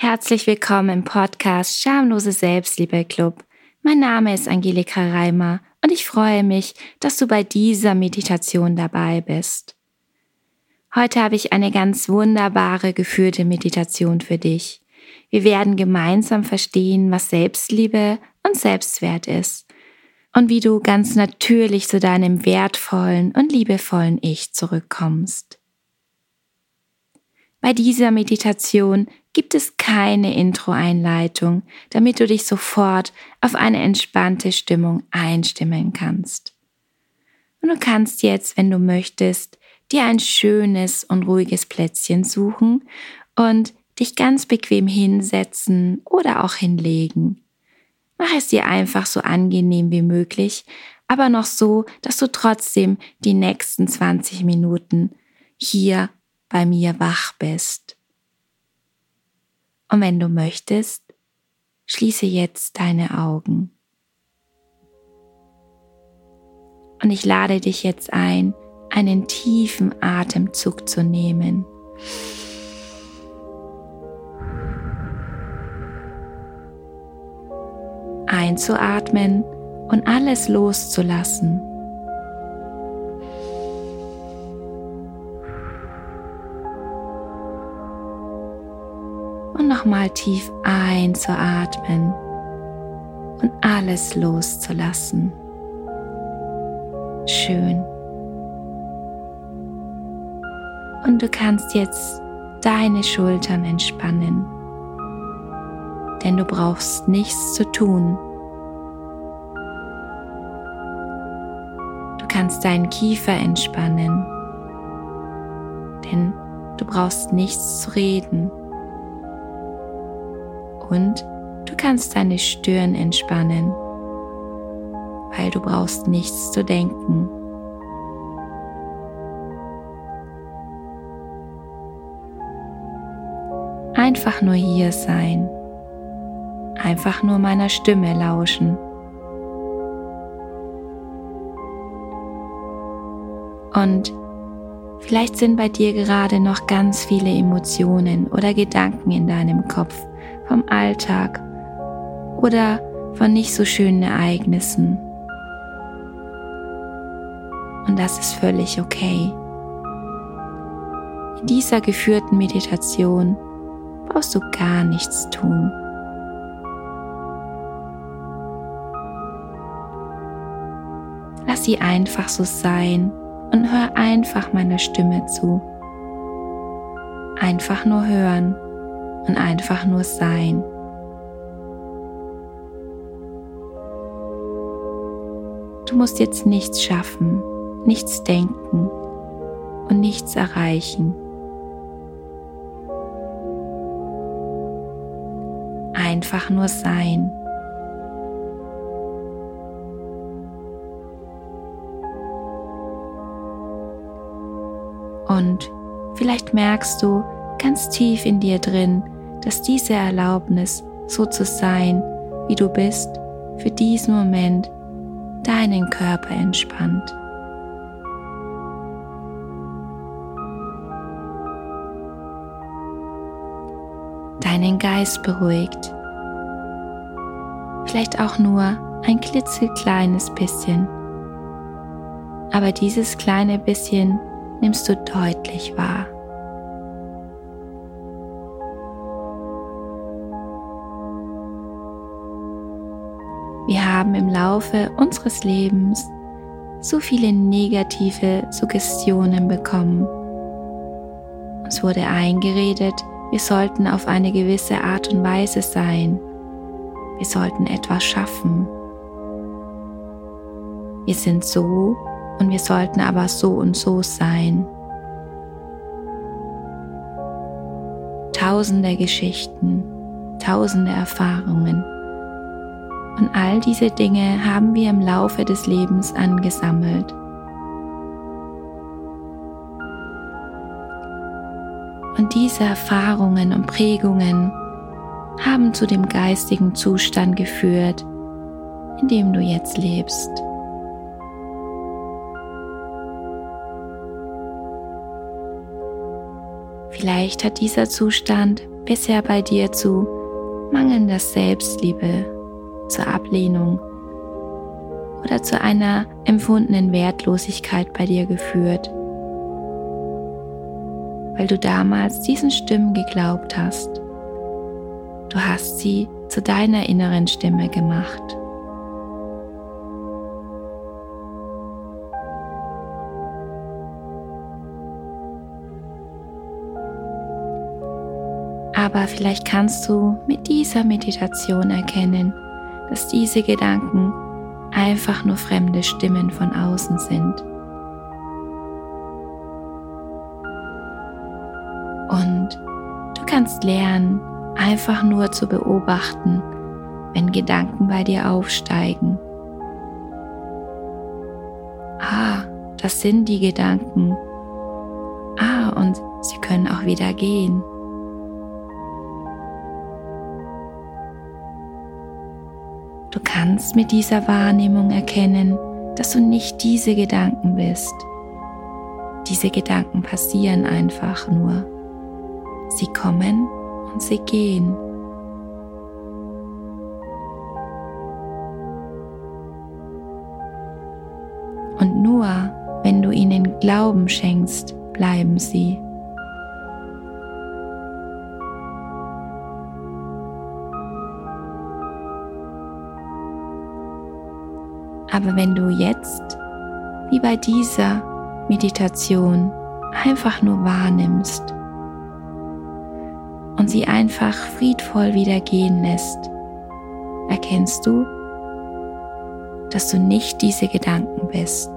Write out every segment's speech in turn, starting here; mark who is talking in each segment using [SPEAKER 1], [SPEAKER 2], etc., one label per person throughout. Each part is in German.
[SPEAKER 1] Herzlich willkommen im Podcast Schamlose Selbstliebe Club. Mein Name ist Angelika Reimer und ich freue mich, dass du bei dieser Meditation dabei bist. Heute habe ich eine ganz wunderbare geführte Meditation für dich. Wir werden gemeinsam verstehen, was Selbstliebe und Selbstwert ist und wie du ganz natürlich zu deinem wertvollen und liebevollen Ich zurückkommst. Bei dieser Meditation gibt es keine Intro-Einleitung, damit du dich sofort auf eine entspannte Stimmung einstimmen kannst. Und du kannst jetzt, wenn du möchtest, dir ein schönes und ruhiges Plätzchen suchen und dich ganz bequem hinsetzen oder auch hinlegen. Mach es dir einfach so angenehm wie möglich, aber noch so, dass du trotzdem die nächsten 20 Minuten hier bei mir wach bist. Und wenn du möchtest, schließe jetzt deine Augen. Und ich lade dich jetzt ein, einen tiefen Atemzug zu nehmen. Einzuatmen und alles loszulassen. Und nochmal tief einzuatmen und alles loszulassen. Schön. Und du kannst jetzt deine Schultern entspannen, denn du brauchst nichts zu tun. Du kannst deinen Kiefer entspannen, denn du brauchst nichts zu reden. Und du kannst deine Stirn entspannen, weil du brauchst nichts zu denken. Einfach nur hier sein. Einfach nur meiner Stimme lauschen. Und vielleicht sind bei dir gerade noch ganz viele Emotionen oder Gedanken in deinem Kopf vom Alltag oder von nicht so schönen Ereignissen. Und das ist völlig okay. In dieser geführten Meditation brauchst du gar nichts tun. Lass sie einfach so sein und hör einfach meiner Stimme zu. Einfach nur hören und einfach nur sein. Du musst jetzt nichts schaffen, nichts denken und nichts erreichen. einfach nur sein. Und vielleicht merkst du ganz tief in dir drin, dass diese Erlaubnis, so zu sein, wie du bist, für diesen Moment deinen Körper entspannt. deinen Geist beruhigt vielleicht auch nur ein klitzekleines bisschen. Aber dieses kleine bisschen nimmst du deutlich wahr. Wir haben im Laufe unseres Lebens so viele negative Suggestionen bekommen. Uns wurde eingeredet, wir sollten auf eine gewisse Art und Weise sein wir sollten etwas schaffen. Wir sind so und wir sollten aber so und so sein. Tausende Geschichten, tausende Erfahrungen. Und all diese Dinge haben wir im Laufe des Lebens angesammelt. Und diese Erfahrungen und Prägungen haben zu dem geistigen Zustand geführt, in dem du jetzt lebst. Vielleicht hat dieser Zustand bisher bei dir zu mangelnder Selbstliebe, zur Ablehnung oder zu einer empfundenen Wertlosigkeit bei dir geführt, weil du damals diesen Stimmen geglaubt hast. Du hast sie zu deiner inneren Stimme gemacht. Aber vielleicht kannst du mit dieser Meditation erkennen, dass diese Gedanken einfach nur fremde Stimmen von außen sind. Und du kannst lernen, einfach nur zu beobachten, wenn Gedanken bei dir aufsteigen. Ah, das sind die Gedanken. Ah, und sie können auch wieder gehen. Kannst mit dieser Wahrnehmung erkennen, dass du nicht diese Gedanken bist. Diese Gedanken passieren einfach nur. Sie kommen und sie gehen. Und nur wenn du ihnen Glauben schenkst, bleiben sie. Aber wenn du jetzt, wie bei dieser Meditation, einfach nur wahrnimmst und sie einfach friedvoll wieder gehen lässt, erkennst du, dass du nicht diese Gedanken bist.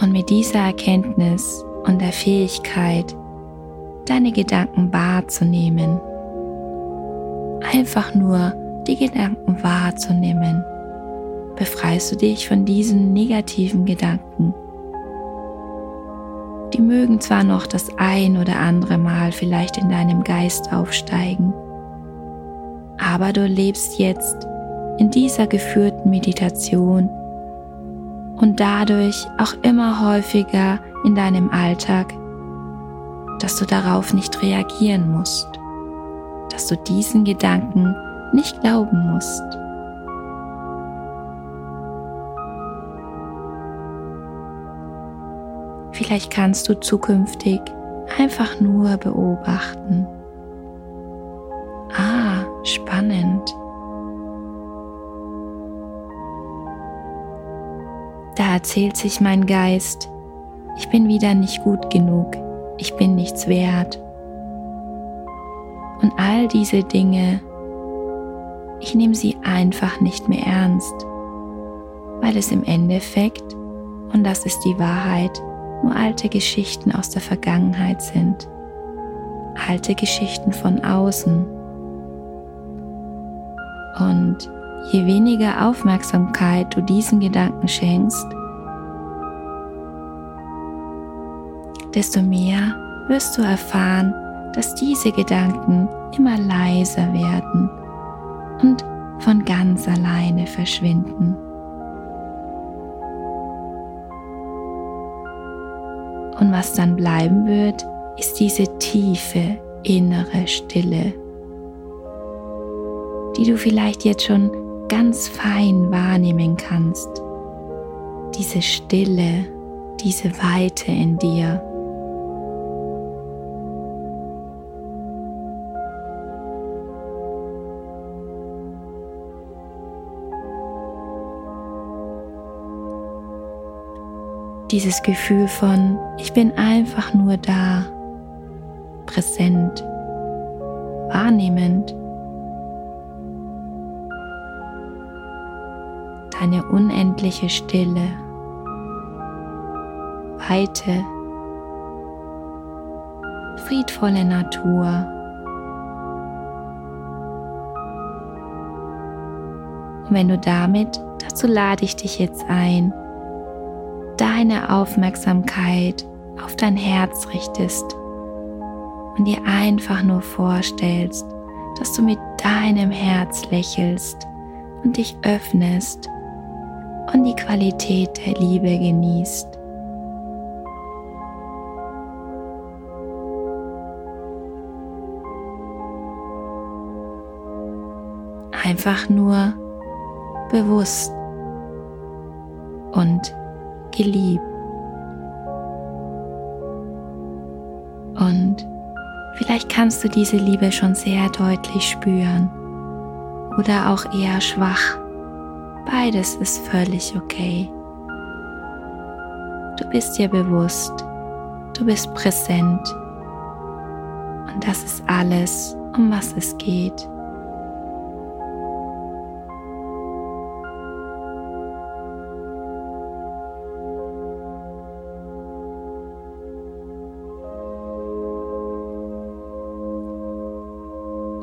[SPEAKER 1] Und mit dieser Erkenntnis und der Fähigkeit, deine Gedanken wahrzunehmen, einfach nur die Gedanken wahrzunehmen, befreist du dich von diesen negativen Gedanken. Die mögen zwar noch das ein oder andere Mal vielleicht in deinem Geist aufsteigen, aber du lebst jetzt in dieser geführten Meditation und dadurch auch immer häufiger in deinem Alltag, dass du darauf nicht reagieren musst dass du diesen Gedanken nicht glauben musst. Vielleicht kannst du zukünftig einfach nur beobachten. Ah, spannend. Da erzählt sich mein Geist, ich bin wieder nicht gut genug, ich bin nichts wert. Und all diese Dinge, ich nehme sie einfach nicht mehr ernst, weil es im Endeffekt, und das ist die Wahrheit, nur alte Geschichten aus der Vergangenheit sind. Alte Geschichten von außen. Und je weniger Aufmerksamkeit du diesen Gedanken schenkst, desto mehr wirst du erfahren, dass diese Gedanken immer leiser werden und von ganz alleine verschwinden. Und was dann bleiben wird, ist diese tiefe innere Stille, die du vielleicht jetzt schon ganz fein wahrnehmen kannst. Diese Stille, diese Weite in dir. Dieses Gefühl von, ich bin einfach nur da, präsent, wahrnehmend. Deine unendliche Stille, Weite, friedvolle Natur. Und wenn du damit, dazu lade ich dich jetzt ein, deine Aufmerksamkeit auf dein Herz richtest und dir einfach nur vorstellst, dass du mit deinem Herz lächelst und dich öffnest und die Qualität der Liebe genießt. Einfach nur bewusst und geliebt. Und vielleicht kannst du diese Liebe schon sehr deutlich spüren oder auch eher schwach. Beides ist völlig okay. Du bist dir bewusst, du bist präsent und das ist alles, um was es geht.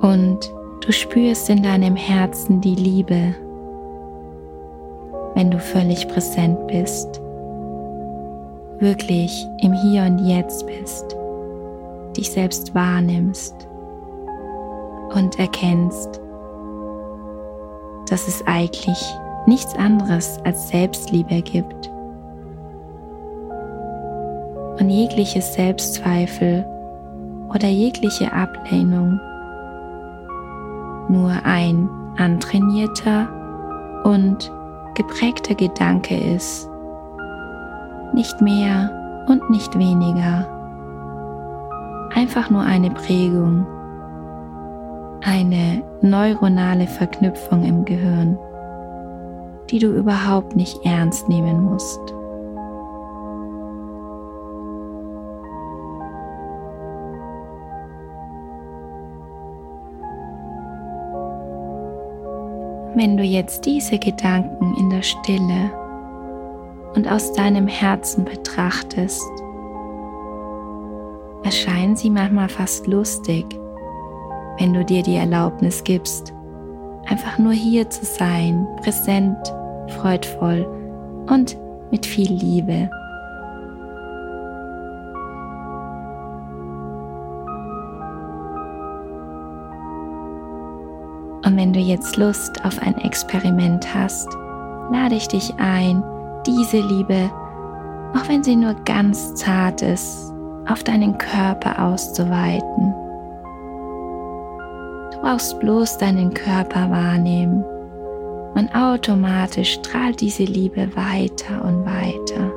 [SPEAKER 1] Und du spürst in deinem Herzen die Liebe, wenn du völlig präsent bist, wirklich im Hier und Jetzt bist, dich selbst wahrnimmst und erkennst, dass es eigentlich nichts anderes als Selbstliebe gibt. Und jegliche Selbstzweifel oder jegliche Ablehnung nur ein antrainierter und geprägter Gedanke ist, nicht mehr und nicht weniger, einfach nur eine Prägung, eine neuronale Verknüpfung im Gehirn, die du überhaupt nicht ernst nehmen musst. Wenn du jetzt diese Gedanken in der Stille und aus deinem Herzen betrachtest, erscheinen sie manchmal fast lustig, wenn du dir die Erlaubnis gibst, einfach nur hier zu sein, präsent, freudvoll und mit viel Liebe. Du jetzt Lust auf ein Experiment hast, lade ich dich ein, diese Liebe, auch wenn sie nur ganz zart ist, auf deinen Körper auszuweiten. Du brauchst bloß deinen Körper wahrnehmen und automatisch strahlt diese Liebe weiter und weiter.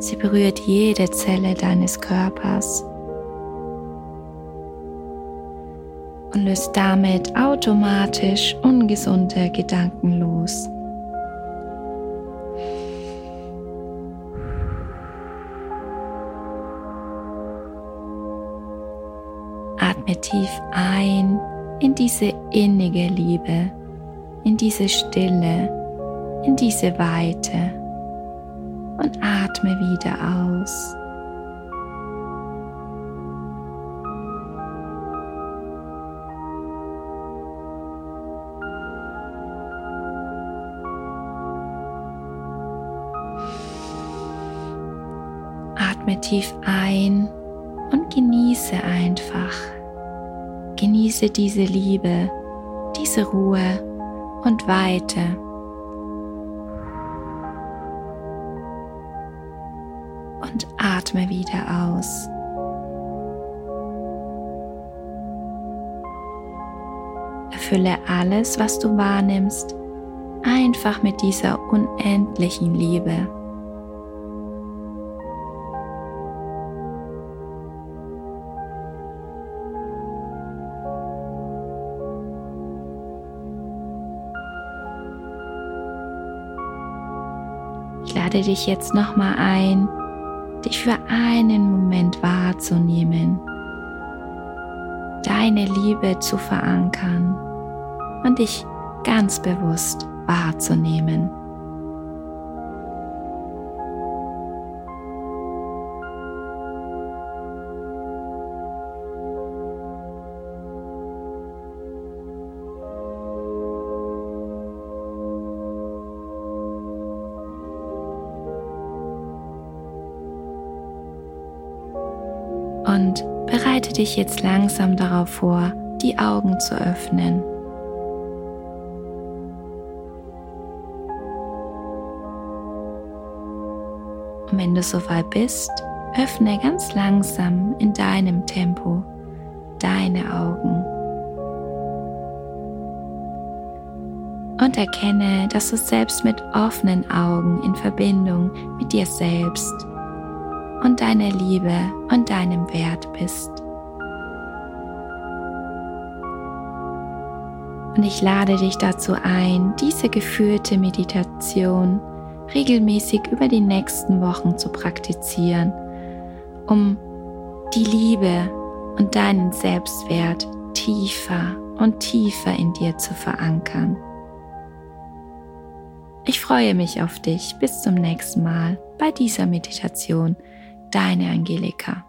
[SPEAKER 1] Sie berührt jede Zelle deines Körpers und löst damit automatisch ungesunde Gedanken los. Atme tief ein in diese innige Liebe, in diese Stille, in diese Weite und atme wieder aus. Atme tief ein und genieße einfach. Genieße diese Liebe, diese Ruhe und Weite. Und atme wieder aus. Erfülle alles, was du wahrnimmst, einfach mit dieser unendlichen Liebe. Lade dich jetzt nochmal ein, dich für einen Moment wahrzunehmen, deine Liebe zu verankern und dich ganz bewusst wahrzunehmen. Dich jetzt langsam darauf vor, die Augen zu öffnen. Und wenn du soweit bist, öffne ganz langsam in deinem Tempo deine Augen. und erkenne, dass du selbst mit offenen Augen in Verbindung mit dir selbst und deiner Liebe und deinem Wert bist. Und ich lade dich dazu ein, diese geführte Meditation regelmäßig über die nächsten Wochen zu praktizieren, um die Liebe und deinen Selbstwert tiefer und tiefer in dir zu verankern. Ich freue mich auf dich. Bis zum nächsten Mal bei dieser Meditation. Deine Angelika.